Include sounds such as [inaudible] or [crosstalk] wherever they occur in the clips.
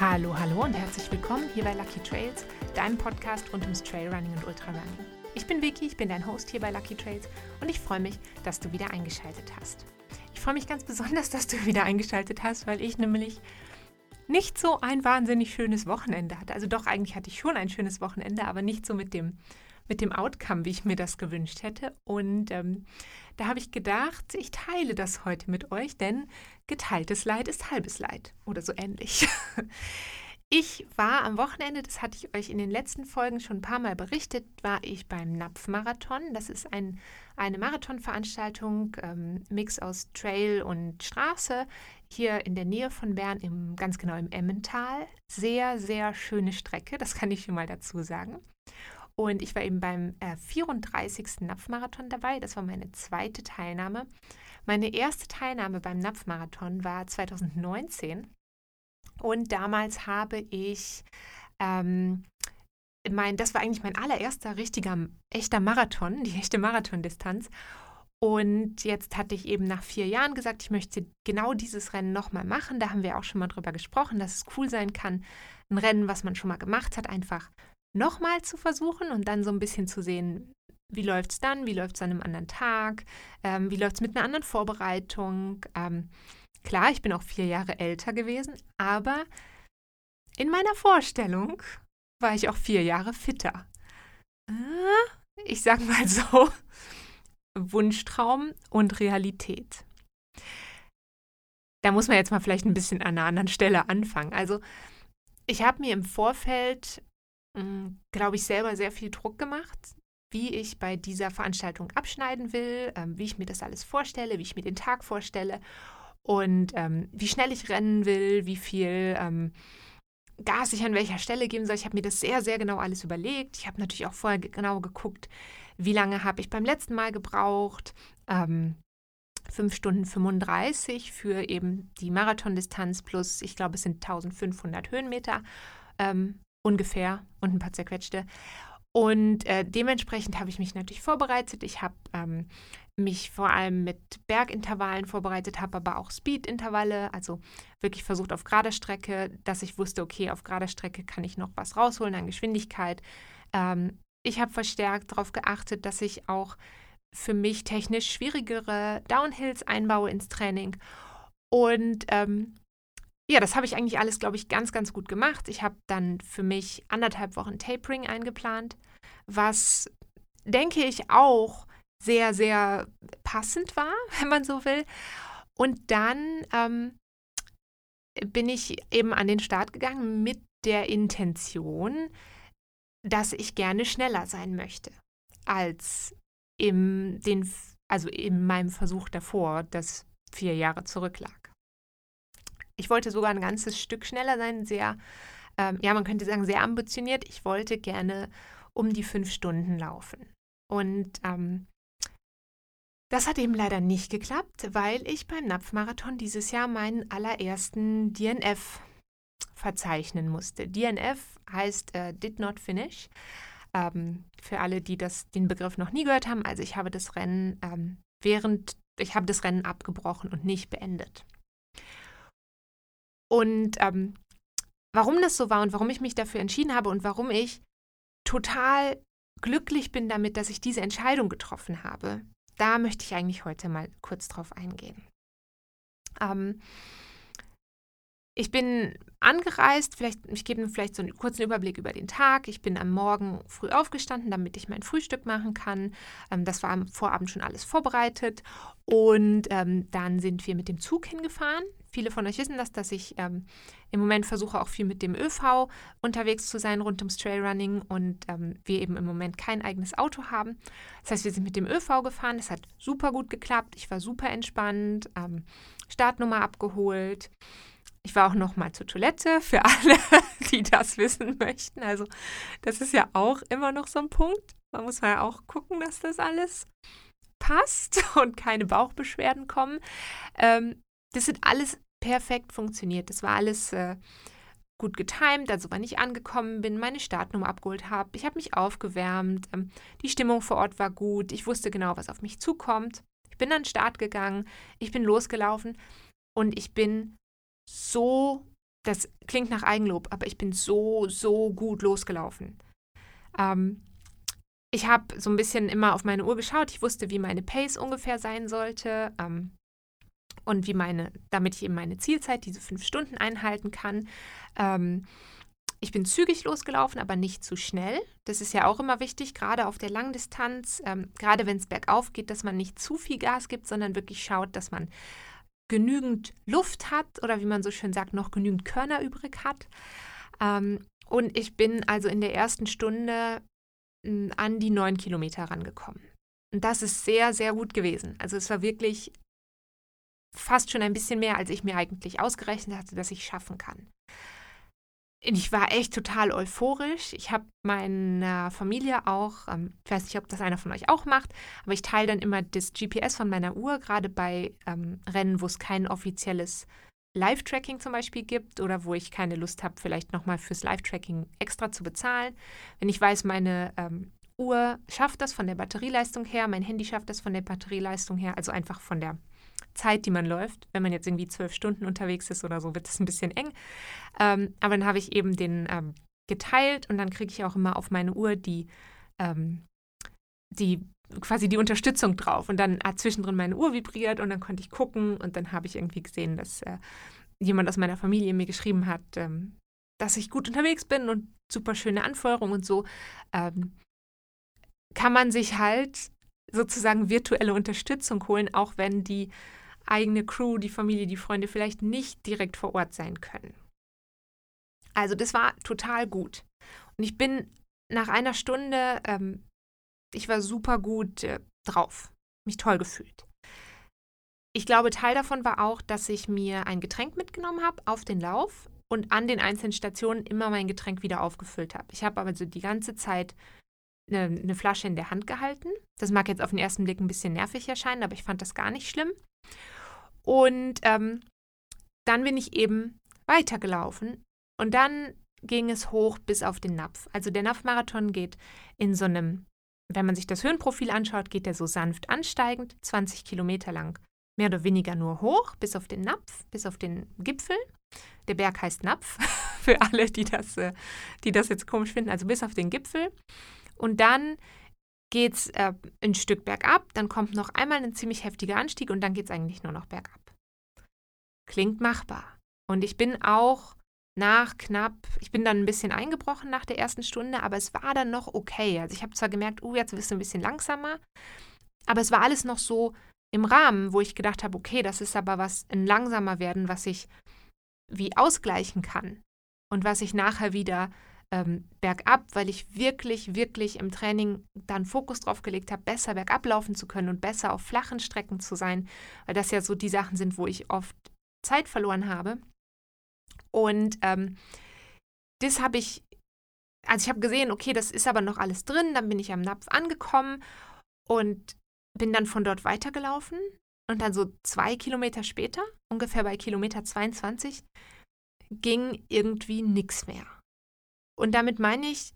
Hallo, hallo und herzlich willkommen hier bei Lucky Trails, deinem Podcast rund ums Trailrunning und Ultrarunning. Ich bin Vicky, ich bin dein Host hier bei Lucky Trails und ich freue mich, dass du wieder eingeschaltet hast. Ich freue mich ganz besonders, dass du wieder eingeschaltet hast, weil ich nämlich nicht so ein wahnsinnig schönes Wochenende hatte. Also doch, eigentlich hatte ich schon ein schönes Wochenende, aber nicht so mit dem, mit dem Outcome, wie ich mir das gewünscht hätte. Und ähm, da habe ich gedacht, ich teile das heute mit euch, denn geteiltes Leid ist halbes Leid oder so ähnlich. [laughs] Ich war am Wochenende, das hatte ich euch in den letzten Folgen schon ein paar Mal berichtet, war ich beim Napfmarathon. Das ist ein, eine Marathonveranstaltung, ähm, Mix aus Trail und Straße, hier in der Nähe von Bern, im, ganz genau im Emmental. Sehr, sehr schöne Strecke, das kann ich schon mal dazu sagen. Und ich war eben beim äh, 34. Napfmarathon dabei. Das war meine zweite Teilnahme. Meine erste Teilnahme beim Napfmarathon war 2019. Und damals habe ich, ähm, mein, das war eigentlich mein allererster richtiger, echter Marathon, die echte Marathondistanz. Und jetzt hatte ich eben nach vier Jahren gesagt, ich möchte genau dieses Rennen nochmal machen. Da haben wir auch schon mal drüber gesprochen, dass es cool sein kann, ein Rennen, was man schon mal gemacht hat, einfach nochmal zu versuchen und dann so ein bisschen zu sehen, wie läuft es dann, wie läuft es an einem anderen Tag, ähm, wie läuft es mit einer anderen Vorbereitung. Ähm, klar, ich bin auch vier Jahre älter gewesen, aber in meiner Vorstellung war ich auch vier Jahre fitter. Ah, ich sag mal so, [laughs] Wunschtraum und Realität. Da muss man jetzt mal vielleicht ein bisschen an einer anderen Stelle anfangen. Also ich habe mir im Vorfeld glaube ich, selber sehr viel Druck gemacht, wie ich bei dieser Veranstaltung abschneiden will, ähm, wie ich mir das alles vorstelle, wie ich mir den Tag vorstelle und ähm, wie schnell ich rennen will, wie viel ähm, Gas ich an welcher Stelle geben soll. Ich habe mir das sehr, sehr genau alles überlegt. Ich habe natürlich auch vorher genau geguckt, wie lange habe ich beim letzten Mal gebraucht. Ähm, 5 Stunden 35 für eben die Marathondistanz plus, ich glaube, es sind 1500 Höhenmeter. Ähm, ungefähr und ein paar zerquetschte. Und äh, dementsprechend habe ich mich natürlich vorbereitet. Ich habe ähm, mich vor allem mit Bergintervallen vorbereitet, habe aber auch Speedintervalle, also wirklich versucht auf gerader Strecke, dass ich wusste, okay, auf gerader Strecke kann ich noch was rausholen an Geschwindigkeit. Ähm, ich habe verstärkt darauf geachtet, dass ich auch für mich technisch schwierigere Downhills einbaue ins Training. Und ähm, ja, das habe ich eigentlich alles, glaube ich, ganz, ganz gut gemacht. Ich habe dann für mich anderthalb Wochen Tapering eingeplant, was, denke ich, auch sehr, sehr passend war, [laughs] wenn man so will. Und dann ähm, bin ich eben an den Start gegangen mit der Intention, dass ich gerne schneller sein möchte als im, den, also in meinem Versuch davor, das vier Jahre zurücklag. Ich wollte sogar ein ganzes Stück schneller sein, sehr, ähm, ja, man könnte sagen, sehr ambitioniert. Ich wollte gerne um die fünf Stunden laufen. Und ähm, das hat eben leider nicht geklappt, weil ich beim Napfmarathon dieses Jahr meinen allerersten DNF verzeichnen musste. DNF heißt äh, Did Not Finish. Ähm, für alle, die das, den Begriff noch nie gehört haben, also ich habe das Rennen ähm, während, ich habe das Rennen abgebrochen und nicht beendet. Und ähm, warum das so war und warum ich mich dafür entschieden habe und warum ich total glücklich bin damit, dass ich diese Entscheidung getroffen habe, da möchte ich eigentlich heute mal kurz drauf eingehen. Ähm, ich bin angereist, vielleicht, ich gebe vielleicht so einen kurzen Überblick über den Tag. Ich bin am Morgen früh aufgestanden, damit ich mein Frühstück machen kann. Ähm, das war am Vorabend schon alles vorbereitet. Und ähm, dann sind wir mit dem Zug hingefahren. Viele von euch wissen das, dass ich ähm, im Moment versuche, auch viel mit dem ÖV unterwegs zu sein rund ums Trailrunning und ähm, wir eben im Moment kein eigenes Auto haben. Das heißt, wir sind mit dem ÖV gefahren. Es hat super gut geklappt. Ich war super entspannt. Ähm, Startnummer abgeholt. Ich war auch noch mal zur Toilette für [laughs] alle, die das wissen möchten. Also das ist ja auch immer noch so ein Punkt. Man muss ja auch gucken, dass das alles passt [laughs] und keine Bauchbeschwerden kommen. Ähm, das hat alles perfekt funktioniert. Das war alles äh, gut getimt, also wann ich angekommen bin, meine Startnummer abgeholt habe. Ich habe mich aufgewärmt. Ähm, die Stimmung vor Ort war gut. Ich wusste genau, was auf mich zukommt. Ich bin an den Start gegangen. Ich bin losgelaufen und ich bin so das klingt nach Eigenlob, aber ich bin so, so gut losgelaufen. Ähm, ich habe so ein bisschen immer auf meine Uhr geschaut. Ich wusste, wie meine Pace ungefähr sein sollte ähm, und wie meine, damit ich eben meine Zielzeit, diese fünf Stunden einhalten kann. Ähm, ich bin zügig losgelaufen, aber nicht zu schnell. Das ist ja auch immer wichtig, gerade auf der Langdistanz, ähm, gerade wenn es bergauf geht, dass man nicht zu viel Gas gibt, sondern wirklich schaut, dass man genügend Luft hat oder wie man so schön sagt, noch genügend Körner übrig hat. Ähm, und ich bin also in der ersten Stunde hm, an die neun Kilometer rangekommen. Und das ist sehr, sehr gut gewesen. Also es war wirklich fast schon ein bisschen mehr, als ich mir eigentlich ausgerechnet hatte, dass ich schaffen kann ich war echt total euphorisch. Ich habe meiner Familie auch, ähm, ich weiß nicht, ob das einer von euch auch macht, aber ich teile dann immer das GPS von meiner Uhr, gerade bei ähm, Rennen, wo es kein offizielles Live-Tracking zum Beispiel gibt oder wo ich keine Lust habe, vielleicht nochmal fürs Live-Tracking extra zu bezahlen. Wenn ich weiß, meine ähm, Uhr schafft das von der Batterieleistung her, mein Handy schafft das von der Batterieleistung her, also einfach von der Zeit, die man läuft. Wenn man jetzt irgendwie zwölf Stunden unterwegs ist oder so, wird es ein bisschen eng. Ähm, aber dann habe ich eben den ähm, geteilt und dann kriege ich auch immer auf meine Uhr die, ähm, die quasi die Unterstützung drauf. Und dann hat zwischendrin meine Uhr vibriert und dann konnte ich gucken und dann habe ich irgendwie gesehen, dass äh, jemand aus meiner Familie mir geschrieben hat, ähm, dass ich gut unterwegs bin und super schöne Anfeuerung und so. Ähm, kann man sich halt sozusagen virtuelle Unterstützung holen, auch wenn die eigene Crew, die Familie, die Freunde vielleicht nicht direkt vor Ort sein können. Also das war total gut. Und ich bin nach einer Stunde, ähm, ich war super gut äh, drauf, mich toll gefühlt. Ich glaube, Teil davon war auch, dass ich mir ein Getränk mitgenommen habe auf den Lauf und an den einzelnen Stationen immer mein Getränk wieder aufgefüllt habe. Ich habe aber so die ganze Zeit eine, eine, Flasche in der Hand gehalten. Das mag jetzt auf den ersten Blick ein bisschen nervig erscheinen, aber ich fand das gar nicht schlimm. Und ähm, dann bin ich eben weitergelaufen und dann ging es hoch bis auf den Napf. Also der Napfmarathon geht in so einem, wenn man sich das Höhenprofil anschaut, geht der so sanft ansteigend, 20 Kilometer lang, mehr oder weniger nur hoch, bis auf den Napf, bis auf den Gipfel. Der Berg heißt Napf, [laughs] für alle, die das, äh, die das jetzt komisch finden, also bis auf den Gipfel. Und dann geht es äh, ein Stück bergab, dann kommt noch einmal ein ziemlich heftiger Anstieg und dann geht es eigentlich nur noch bergab. Klingt machbar. Und ich bin auch nach knapp, ich bin dann ein bisschen eingebrochen nach der ersten Stunde, aber es war dann noch okay. Also ich habe zwar gemerkt, oh, jetzt wirst du ein bisschen langsamer, aber es war alles noch so im Rahmen, wo ich gedacht habe, okay, das ist aber was, ein langsamer werden, was ich wie ausgleichen kann und was ich nachher wieder ähm, bergab, weil ich wirklich, wirklich im Training dann Fokus drauf gelegt habe, besser bergab laufen zu können und besser auf flachen Strecken zu sein, weil das ja so die Sachen sind, wo ich oft Zeit verloren habe. Und ähm, das habe ich, also ich habe gesehen, okay, das ist aber noch alles drin, dann bin ich am Napf angekommen und bin dann von dort weitergelaufen und dann so zwei Kilometer später, ungefähr bei Kilometer 22, ging irgendwie nichts mehr. Und damit meine ich,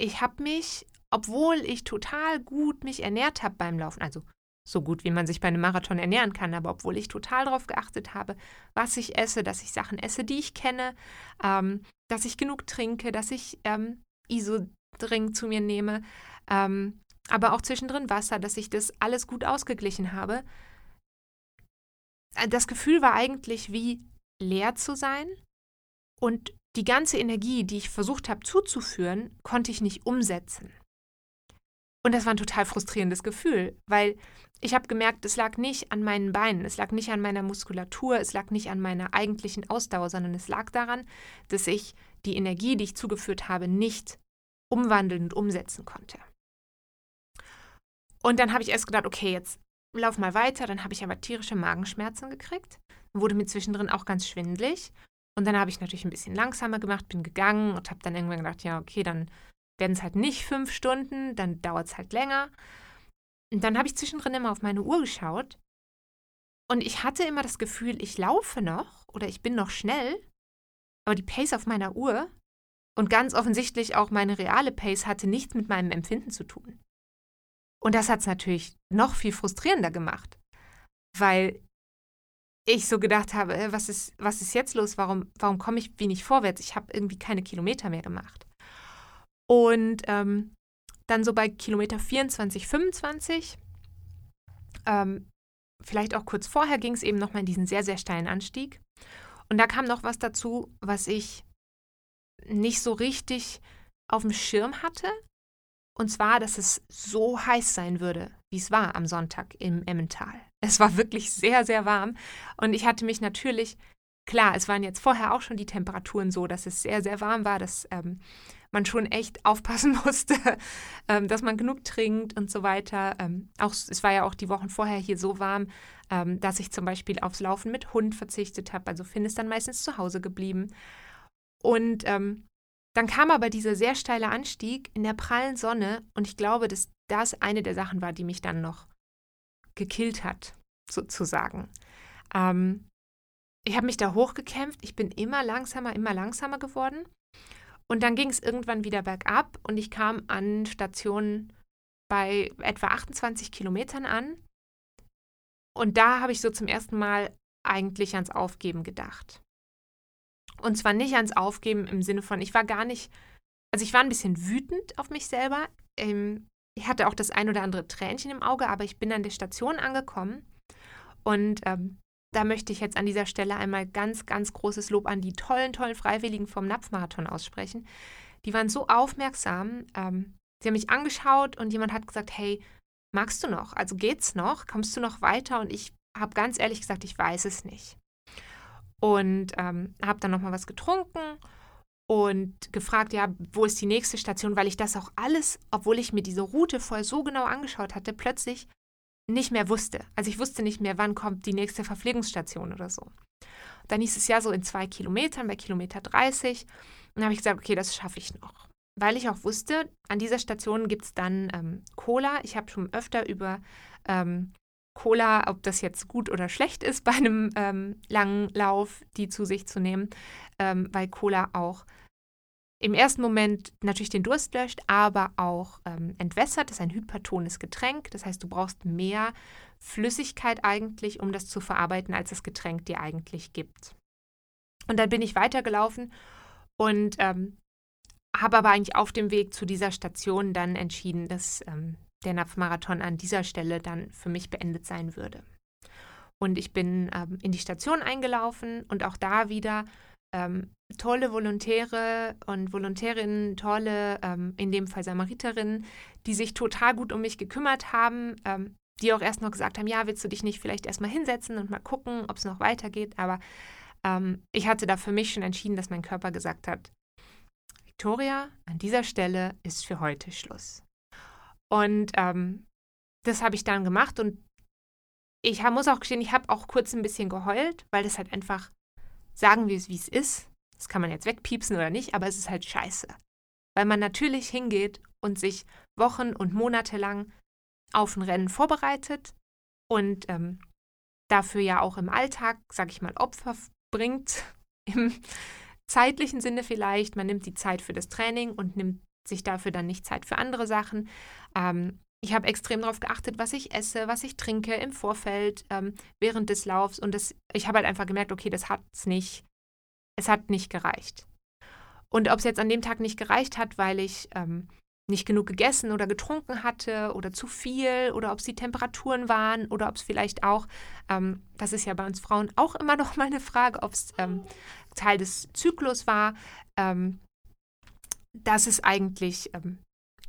ich habe mich, obwohl ich total gut mich ernährt habe beim Laufen, also so gut wie man sich bei einem Marathon ernähren kann, aber obwohl ich total darauf geachtet habe, was ich esse, dass ich Sachen esse, die ich kenne, ähm, dass ich genug trinke, dass ich ähm, Isodrink zu mir nehme, ähm, aber auch zwischendrin Wasser, dass ich das alles gut ausgeglichen habe. Äh, das Gefühl war eigentlich wie leer zu sein und die ganze Energie, die ich versucht habe zuzuführen, konnte ich nicht umsetzen. Und das war ein total frustrierendes Gefühl, weil ich habe gemerkt, es lag nicht an meinen Beinen, es lag nicht an meiner Muskulatur, es lag nicht an meiner eigentlichen Ausdauer, sondern es lag daran, dass ich die Energie, die ich zugeführt habe, nicht umwandeln und umsetzen konnte. Und dann habe ich erst gedacht, okay, jetzt lauf mal weiter. Dann habe ich aber tierische Magenschmerzen gekriegt, wurde mir zwischendrin auch ganz schwindlig. Und dann habe ich natürlich ein bisschen langsamer gemacht, bin gegangen und habe dann irgendwann gedacht, ja, okay, dann werden es halt nicht fünf Stunden, dann dauert es halt länger. Und dann habe ich zwischendrin immer auf meine Uhr geschaut und ich hatte immer das Gefühl, ich laufe noch oder ich bin noch schnell, aber die Pace auf meiner Uhr und ganz offensichtlich auch meine reale Pace hatte nichts mit meinem Empfinden zu tun. Und das hat es natürlich noch viel frustrierender gemacht, weil ich so gedacht habe, äh, was ist, was ist jetzt los? Warum, warum komme ich wenig vorwärts? Ich habe irgendwie keine Kilometer mehr gemacht. Und ähm, dann so bei Kilometer 24, 25, ähm, vielleicht auch kurz vorher, ging es eben nochmal in diesen sehr, sehr steilen Anstieg. Und da kam noch was dazu, was ich nicht so richtig auf dem Schirm hatte. Und zwar, dass es so heiß sein würde, wie es war am Sonntag im Emmental. Es war wirklich sehr, sehr warm. Und ich hatte mich natürlich, klar, es waren jetzt vorher auch schon die Temperaturen so, dass es sehr, sehr warm war, dass ähm, man schon echt aufpassen [laughs] musste, ähm, dass man genug trinkt und so weiter. Ähm, auch, es war ja auch die Wochen vorher hier so warm, ähm, dass ich zum Beispiel aufs Laufen mit Hund verzichtet habe. Also Finn ist dann meistens zu Hause geblieben. Und ähm, dann kam aber dieser sehr steile Anstieg in der prallen Sonne und ich glaube, dass das eine der Sachen war, die mich dann noch gekillt hat, sozusagen. Ähm, ich habe mich da hochgekämpft, ich bin immer langsamer, immer langsamer geworden und dann ging es irgendwann wieder bergab und ich kam an Stationen bei etwa 28 Kilometern an und da habe ich so zum ersten Mal eigentlich ans Aufgeben gedacht. Und zwar nicht ans Aufgeben im Sinne von, ich war gar nicht, also ich war ein bisschen wütend auf mich selber. Ähm, ich hatte auch das ein oder andere Tränchen im Auge, aber ich bin an der Station angekommen. Und ähm, da möchte ich jetzt an dieser Stelle einmal ganz, ganz großes Lob an die tollen, tollen Freiwilligen vom Napfmarathon aussprechen. Die waren so aufmerksam. Ähm, sie haben mich angeschaut und jemand hat gesagt, hey, magst du noch? Also geht's noch? Kommst du noch weiter? Und ich habe ganz ehrlich gesagt, ich weiß es nicht und ähm, habe dann nochmal was getrunken und gefragt, ja, wo ist die nächste Station, weil ich das auch alles, obwohl ich mir diese Route vorher so genau angeschaut hatte, plötzlich nicht mehr wusste. Also ich wusste nicht mehr, wann kommt die nächste Verpflegungsstation oder so. Dann hieß es ja so in zwei Kilometern, bei Kilometer 30. Und dann habe ich gesagt, okay, das schaffe ich noch. Weil ich auch wusste, an dieser Station gibt es dann ähm, Cola. Ich habe schon öfter über ähm, Cola, ob das jetzt gut oder schlecht ist [laughs] bei einem ähm, langen Lauf, die zu sich zu nehmen, ähm, weil Cola auch im ersten Moment natürlich den Durst löscht, aber auch ähm, entwässert. Das ist ein hypertones Getränk. Das heißt, du brauchst mehr Flüssigkeit eigentlich, um das zu verarbeiten, als das Getränk dir eigentlich gibt. Und dann bin ich weitergelaufen und ähm, habe aber eigentlich auf dem Weg zu dieser Station dann entschieden, dass ähm, der Napfmarathon an dieser Stelle dann für mich beendet sein würde. Und ich bin ähm, in die Station eingelaufen und auch da wieder ähm, tolle Volontäre und Volontärinnen, tolle, ähm, in dem Fall Samariterinnen, die sich total gut um mich gekümmert haben, ähm, die auch erst noch gesagt haben, ja, willst du dich nicht vielleicht erstmal hinsetzen und mal gucken, ob es noch weitergeht. Aber ähm, ich hatte da für mich schon entschieden, dass mein Körper gesagt hat, Victoria, an dieser Stelle ist für heute Schluss. Und ähm, das habe ich dann gemacht und ich muss auch gestehen, ich habe auch kurz ein bisschen geheult, weil das halt einfach, sagen wir es, wie es ist. Das kann man jetzt wegpiepsen oder nicht, aber es ist halt scheiße. Weil man natürlich hingeht und sich Wochen und Monate lang auf ein Rennen vorbereitet und ähm, dafür ja auch im Alltag, sag ich mal, Opfer bringt, [laughs] im zeitlichen Sinne vielleicht. Man nimmt die Zeit für das Training und nimmt sich dafür dann nicht Zeit für andere Sachen. Ähm, ich habe extrem darauf geachtet, was ich esse, was ich trinke im Vorfeld, ähm, während des Laufs. Und das, ich habe halt einfach gemerkt, okay, das hat es nicht, es hat nicht gereicht. Und ob es jetzt an dem Tag nicht gereicht hat, weil ich ähm, nicht genug gegessen oder getrunken hatte oder zu viel oder ob es die Temperaturen waren oder ob es vielleicht auch, ähm, das ist ja bei uns Frauen auch immer noch mal eine Frage, ob es ähm, Teil des Zyklus war. Ähm, das ist eigentlich ähm,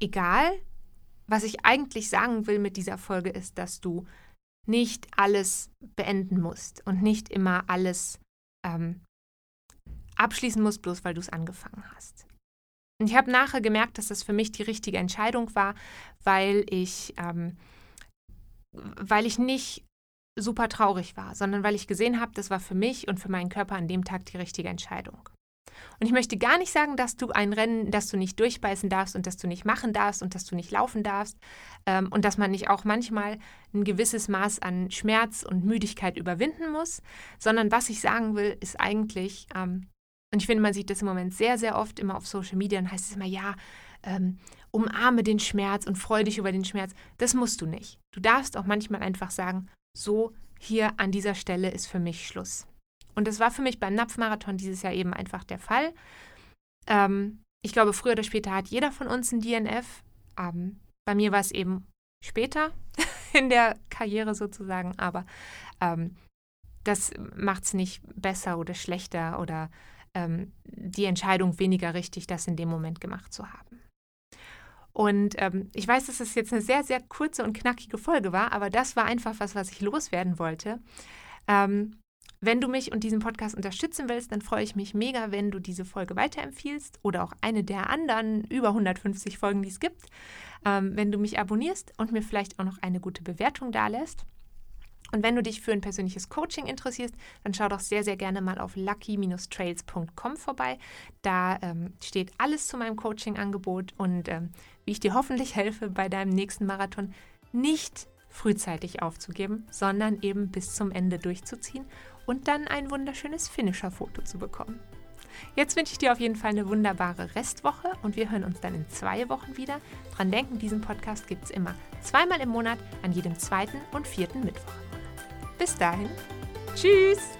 egal. Was ich eigentlich sagen will mit dieser Folge ist, dass du nicht alles beenden musst und nicht immer alles ähm, abschließen musst, bloß weil du es angefangen hast. Und ich habe nachher gemerkt, dass das für mich die richtige Entscheidung war, weil ich, ähm, weil ich nicht super traurig war, sondern weil ich gesehen habe, das war für mich und für meinen Körper an dem Tag die richtige Entscheidung. Und ich möchte gar nicht sagen, dass du ein Rennen, dass du nicht durchbeißen darfst und dass du nicht machen darfst und dass du nicht laufen darfst ähm, und dass man nicht auch manchmal ein gewisses Maß an Schmerz und Müdigkeit überwinden muss, sondern was ich sagen will, ist eigentlich, ähm, und ich finde, man sieht das im Moment sehr, sehr oft immer auf Social Media, dann heißt es immer, ja, ähm, umarme den Schmerz und freue dich über den Schmerz. Das musst du nicht. Du darfst auch manchmal einfach sagen, so hier an dieser Stelle ist für mich Schluss. Und das war für mich beim Napfmarathon dieses Jahr eben einfach der Fall. Ähm, ich glaube, früher oder später hat jeder von uns ein DNF. Ähm, bei mir war es eben später [laughs] in der Karriere sozusagen, aber ähm, das macht es nicht besser oder schlechter oder ähm, die Entscheidung weniger richtig, das in dem Moment gemacht zu haben. Und ähm, ich weiß, dass das jetzt eine sehr, sehr kurze und knackige Folge war, aber das war einfach was, was ich loswerden wollte. Ähm, wenn du mich und diesen Podcast unterstützen willst, dann freue ich mich mega, wenn du diese Folge weiterempfiehlst oder auch eine der anderen über 150 Folgen, die es gibt. Ähm, wenn du mich abonnierst und mir vielleicht auch noch eine gute Bewertung dalässt. Und wenn du dich für ein persönliches Coaching interessierst, dann schau doch sehr, sehr gerne mal auf lucky-trails.com vorbei. Da ähm, steht alles zu meinem Coaching-Angebot und ähm, wie ich dir hoffentlich [laughs] helfe, bei deinem nächsten Marathon nicht frühzeitig aufzugeben, sondern eben bis zum Ende durchzuziehen und dann ein wunderschönes Finisher-Foto zu bekommen. Jetzt wünsche ich dir auf jeden Fall eine wunderbare Restwoche und wir hören uns dann in zwei Wochen wieder. Dran denken, diesen Podcast gibt es immer zweimal im Monat an jedem zweiten und vierten Mittwoch. Bis dahin, tschüss!